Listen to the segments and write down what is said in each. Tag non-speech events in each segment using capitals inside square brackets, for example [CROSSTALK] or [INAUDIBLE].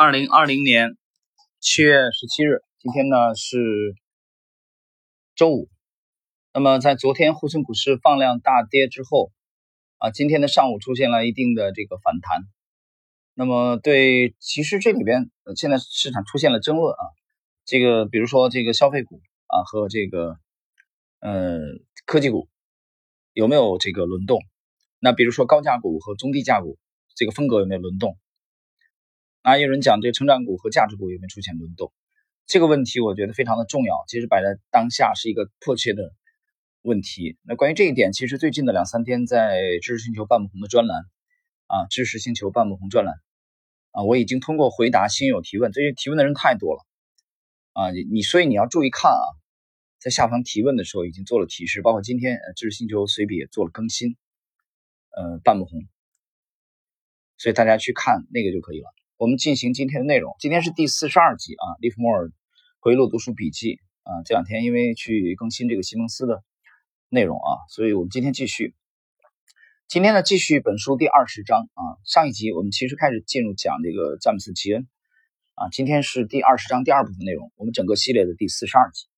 二零二零年七月十七日，今天呢是周五。那么在昨天沪深股市放量大跌之后，啊，今天的上午出现了一定的这个反弹。那么对，其实这里边现在市场出现了争论啊，这个比如说这个消费股啊和这个呃科技股有没有这个轮动？那比如说高价股和中低价股。这个风格有没有轮动？啊，有人讲这个成长股和价值股有没有出现轮动？这个问题我觉得非常的重要，其实摆在当下是一个迫切的问题。那关于这一点，其实最近的两三天在知识星球半木红的专栏啊，知识星球半木红专栏啊，我已经通过回答新友提问，这些提问的人太多了啊，你所以你要注意看啊，在下方提问的时候已经做了提示，包括今天知识星球随笔也做了更新，呃，半木红。所以大家去看那个就可以了。我们进行今天的内容。今天是第四十二集啊，利弗莫尔回忆录读书笔记啊。这两天因为去更新这个西蒙斯的内容啊，所以我们今天继续。今天呢，继续本书第二十章啊。上一集我们其实开始进入讲这个詹姆斯·吉恩啊。今天是第二十章第二部分内容，我们整个系列的第四十二集。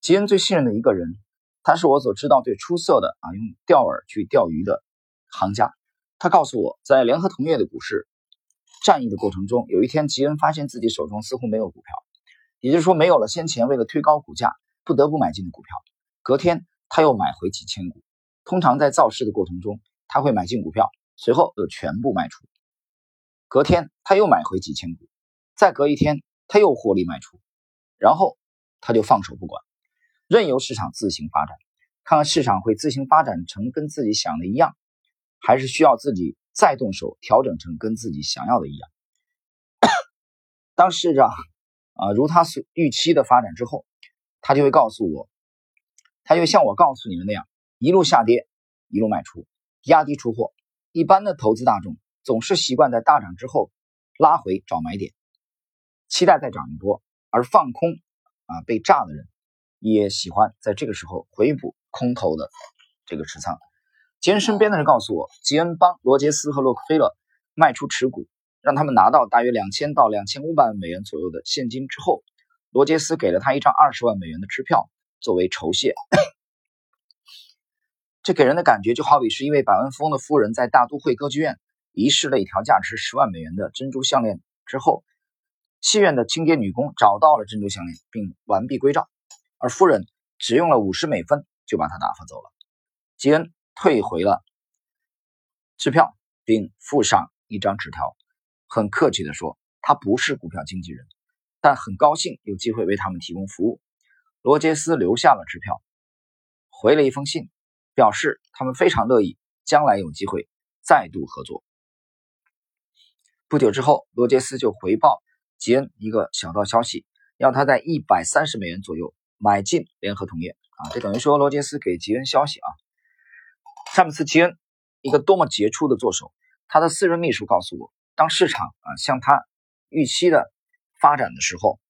吉恩最信任的一个人，他是我所知道最出色的啊，用钓饵去钓鱼的行家。他告诉我，在联合同业的股市战役的过程中，有一天吉恩发现自己手中似乎没有股票，也就是说，没有了先前为了推高股价不得不买进的股票。隔天他又买回几千股。通常在造势的过程中，他会买进股票，随后又全部卖出。隔天他又买回几千股，再隔一天他又获利卖出，然后他就放手不管，任由市场自行发展，看看市场会自行发展成跟自己想的一样。还是需要自己再动手调整成跟自己想要的一样。[COUGHS] 当市场啊如他所预期的发展之后，他就会告诉我，他就像我告诉你们那样，一路下跌，一路卖出，压低出货。一般的投资大众总是习惯在大涨之后拉回找买点，期待再涨一波；而放空啊被炸的人也喜欢在这个时候回补空头的这个持仓。吉恩身边的人告诉我，吉恩帮罗杰斯和洛克菲勒卖出持股，让他们拿到大约两千到两千五百万美元左右的现金之后，罗杰斯给了他一张二十万美元的支票作为酬谢。这给人的感觉就好比是一位百万富翁的夫人在大都会歌剧院遗失了一条价值十万美元的珍珠项链之后，戏院的清洁女工找到了珍珠项链并完璧归赵，而夫人只用了五十美分就把它打发走了。吉恩。退回了支票，并附上一张纸条，很客气地说：“他不是股票经纪人，但很高兴有机会为他们提供服务。”罗杰斯留下了支票，回了一封信，表示他们非常乐意将来有机会再度合作。不久之后，罗杰斯就回报吉恩一个小道消息，要他在一百三十美元左右买进联合同业。啊，这等于说罗杰斯给吉恩消息啊。詹姆斯·吉恩，一个多么杰出的作手！他的私人秘书告诉我，当市场啊向他预期的发展的时候，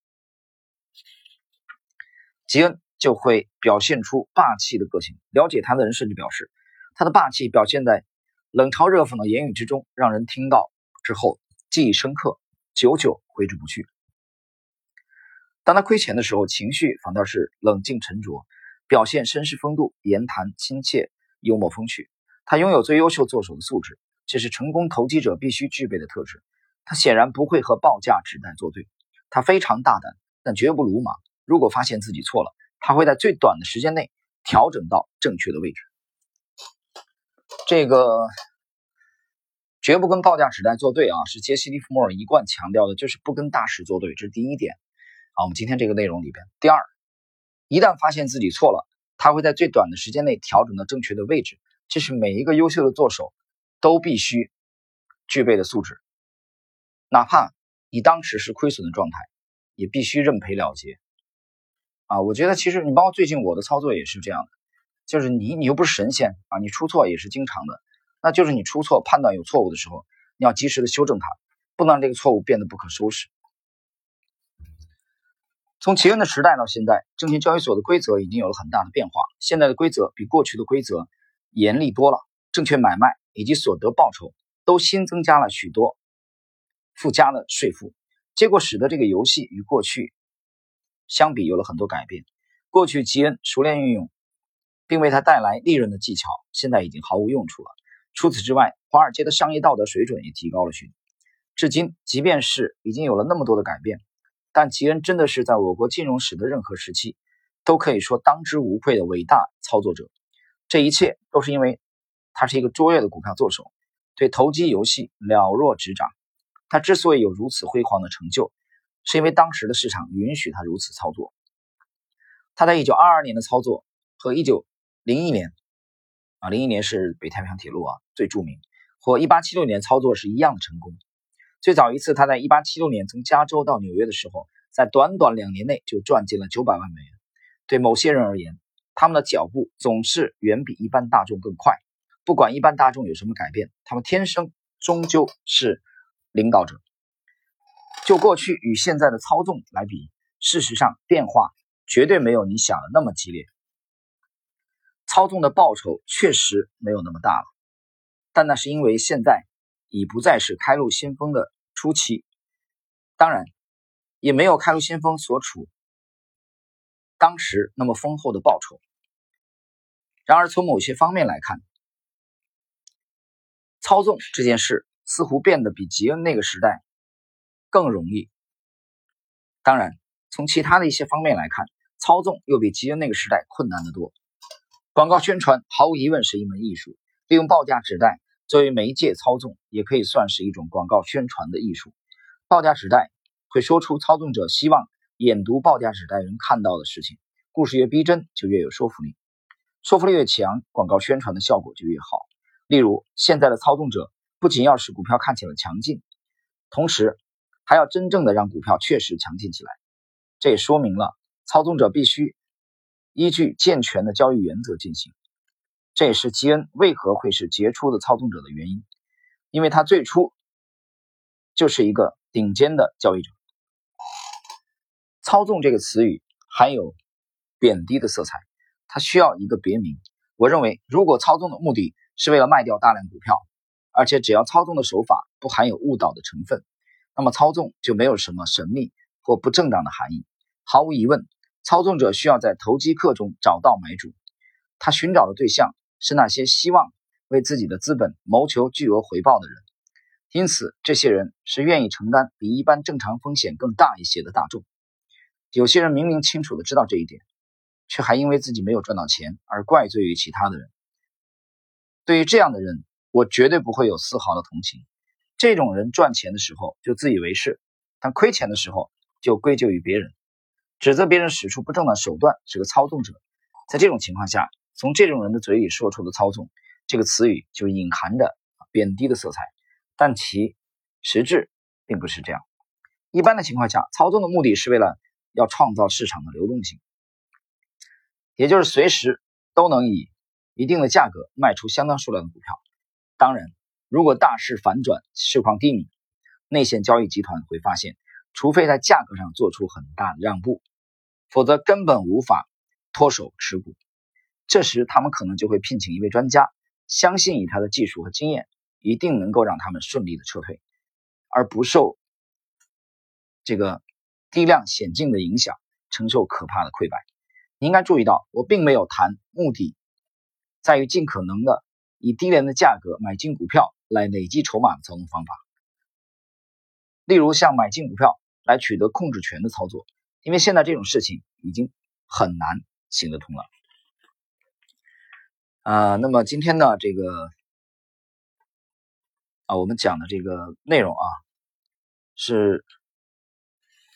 吉恩就会表现出霸气的个性。了解他的人甚至表示，他的霸气表现在冷嘲热讽的言语之中，让人听到之后记忆深刻，久久挥之不去。当他亏钱的时候，情绪反倒是冷静沉着，表现绅士风度，言谈亲切。幽默风趣，他拥有最优秀作手的素质，这是成功投机者必须具备的特质。他显然不会和报价纸袋作对，他非常大胆，但绝不鲁莽。如果发现自己错了，他会在最短的时间内调整到正确的位置。这个绝不跟报价纸袋作对啊，是杰西·利弗莫尔一贯强调的，就是不跟大师作对，这是第一点。啊，我们今天这个内容里边，第二，一旦发现自己错了。他会在最短的时间内调整到正确的位置，这是每一个优秀的作手都必须具备的素质。哪怕你当时是亏损的状态，也必须认赔了结。啊，我觉得其实你包括最近我的操作也是这样的，就是你你又不是神仙啊，你出错也是经常的。那就是你出错判断有错误的时候，你要及时的修正它，不能让这个错误变得不可收拾。从吉恩的时代到现在，证券交易所的规则已经有了很大的变化。现在的规则比过去的规则严厉多了，证券买卖以及所得报酬都新增加了许多附加的税负，结果使得这个游戏与过去相比有了很多改变。过去吉恩熟练运用，并为他带来利润的技巧，现在已经毫无用处了。除此之外，华尔街的商业道德水准也提高了许多。至今，即便是已经有了那么多的改变，但吉恩真的是在我国金融史的任何时期，都可以说当之无愧的伟大操作者。这一切都是因为他是一个卓越的股票作手，对投机游戏了若指掌。他之所以有如此辉煌的成就，是因为当时的市场允许他如此操作。他在1922年的操作和1901年。啊，零一年是北太平洋铁路啊最著名，和一八七六年操作是一样的成功。最早一次，他在一八七六年从加州到纽约的时候，在短短两年内就赚进了九百万美元。对某些人而言，他们的脚步总是远比一般大众更快。不管一般大众有什么改变，他们天生终究是领导者。就过去与现在的操纵来比，事实上变化绝对没有你想的那么激烈。操纵的报酬确实没有那么大了，但那是因为现在已不再是开路先锋的初期，当然也没有开路先锋所处当时那么丰厚的报酬。然而从某些方面来看，操纵这件事似乎变得比吉恩那个时代更容易。当然，从其他的一些方面来看，操纵又比吉恩那个时代困难得多。广告宣传毫无疑问是一门艺术，利用报价纸袋作为媒介操纵，也可以算是一种广告宣传的艺术。报价纸袋会说出操纵者希望眼读报价纸袋人看到的事情。故事越逼真，就越有说服力，说服力越强，广告宣传的效果就越好。例如，现在的操纵者不仅要使股票看起来强劲，同时还要真正的让股票确实强劲起来。这也说明了操纵者必须。依据健全的交易原则进行，这也是基恩为何会是杰出的操纵者的原因，因为他最初就是一个顶尖的交易者。操纵这个词语含有贬低的色彩，它需要一个别名。我认为，如果操纵的目的是为了卖掉大量股票，而且只要操纵的手法不含有误导的成分，那么操纵就没有什么神秘或不正当的含义。毫无疑问。操纵者需要在投机客中找到买主，他寻找的对象是那些希望为自己的资本谋求巨额回报的人，因此，这些人是愿意承担比一般正常风险更大一些的大众。有些人明明清楚的知道这一点，却还因为自己没有赚到钱而怪罪于其他的人。对于这样的人，我绝对不会有丝毫的同情。这种人赚钱的时候就自以为是，但亏钱的时候就归咎于别人。指责别人使出不正当手段是个操纵者，在这种情况下，从这种人的嘴里说出的“操纵”这个词语就隐含着贬低的色彩，但其实质并不是这样。一般的情况下，操纵的目的是为了要创造市场的流动性，也就是随时都能以一定的价格卖出相当数量的股票。当然，如果大势反转，市况低迷，内线交易集团会发现。除非在价格上做出很大的让步，否则根本无法脱手持股。这时，他们可能就会聘请一位专家，相信以他的技术和经验，一定能够让他们顺利的撤退，而不受这个低量险境的影响，承受可怕的溃败。你应该注意到，我并没有谈目的在于尽可能的以低廉的价格买进股票来累积筹码的操纵方法，例如像买进股票。来取得控制权的操作，因为现在这种事情已经很难行得通了。啊，那么今天呢，这个啊，我们讲的这个内容啊，是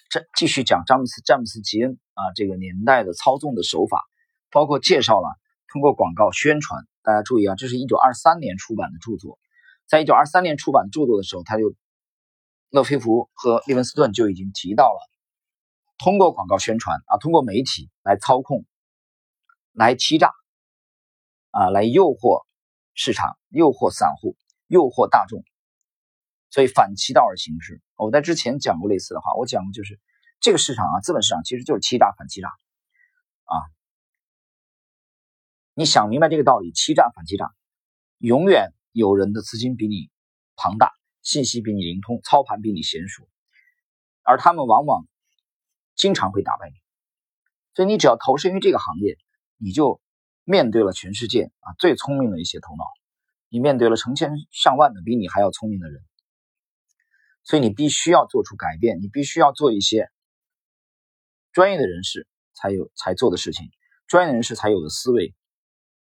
这继续讲詹姆斯詹姆斯吉恩啊这个年代的操纵的手法，包括介绍了通过广告宣传。大家注意啊，这是一九二三年出版的著作，在一九二三年出版著作的时候，他就。勒菲弗和利文斯顿就已经提到了，通过广告宣传啊，通过媒体来操控、来欺诈啊，来诱惑市场、诱惑散户、诱惑大众，所以反其道而行之。我在之前讲过类似的话，我讲过就是这个市场啊，资本市场其实就是欺诈反欺诈啊。你想明白这个道理，欺诈反欺诈，永远有人的资金比你庞大。信息比你灵通，操盘比你娴熟，而他们往往经常会打败你。所以你只要投身于这个行业，你就面对了全世界啊最聪明的一些头脑，你面对了成千上万的比你还要聪明的人。所以你必须要做出改变，你必须要做一些专业的人士才有才做的事情，专业人士才有的思维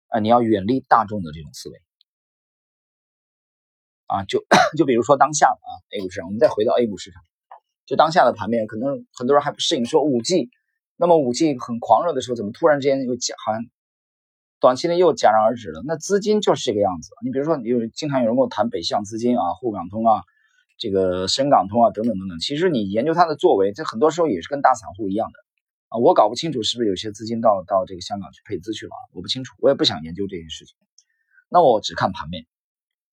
啊！你要远离大众的这种思维啊！就 [CLEARS THROAT] 就比如说当下啊，A 股市场，我们再回到 A 股市场，就当下的盘面，可能很多人还不适应，说五 G。那么五 G 很狂热的时候，怎么突然之间又假好像短期内又戛然而止了？那资金就是这个样子。你比如说，你有经常有人跟我谈北向资金啊、沪港通啊、这个深港通啊等等等等。其实你研究它的作为，这很多时候也是跟大散户一样的啊。我搞不清楚是不是有些资金到到这个香港去配资去了，我不清楚，我也不想研究这件事情。那我只看盘面。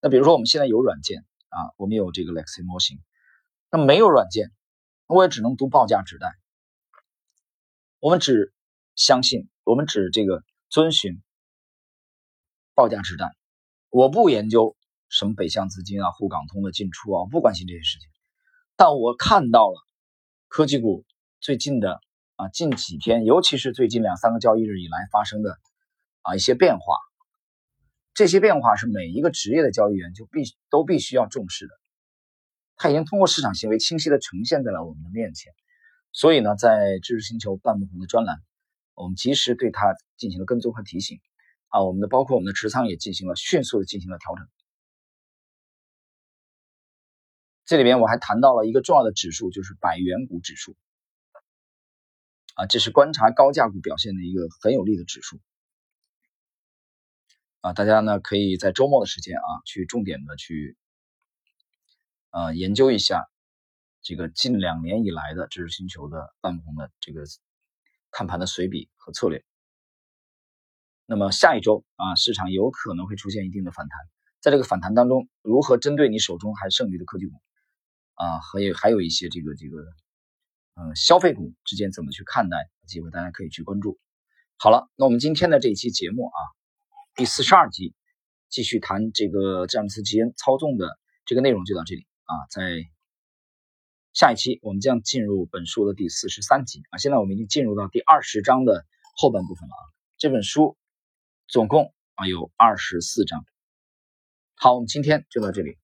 那比如说我们现在有软件啊，我们有这个 Lexi 模型，那没有软件，我也只能读报价指代。我们只相信，我们只这个遵循报价之战，我不研究什么北向资金啊、沪港通的进出啊，我不关心这些事情。但我看到了科技股最近的啊近几天，尤其是最近两三个交易日以来发生的啊一些变化，这些变化是每一个职业的交易员就必都必须要重视的。它已经通过市场行为清晰的呈现在了我们的面前。所以呢，在知识星球半木红的专栏，我们及时对它进行了跟踪和提醒，啊，我们的包括我们的持仓也进行了迅速的进行了调整。这里边我还谈到了一个重要的指数，就是百元股指数，啊，这是观察高价股表现的一个很有利的指数，啊，大家呢可以在周末的时间啊，去重点的去，呃，研究一下。这个近两年以来的知识星球的半红的这个看盘的随笔和策略，那么下一周啊，市场有可能会出现一定的反弹，在这个反弹当中，如何针对你手中还剩余的科技股啊，还有还有一些这个这个嗯消费股之间怎么去看待机会，大家可以去关注。好了，那我们今天的这一期节目啊，第四十二集继续谈这个詹姆斯基恩操纵的这个内容就到这里啊，在。下一期我们将进入本书的第四十三集啊，现在我们已经进入到第二十章的后半部分了啊。这本书总共啊有二十四章。好，我们今天就到这里。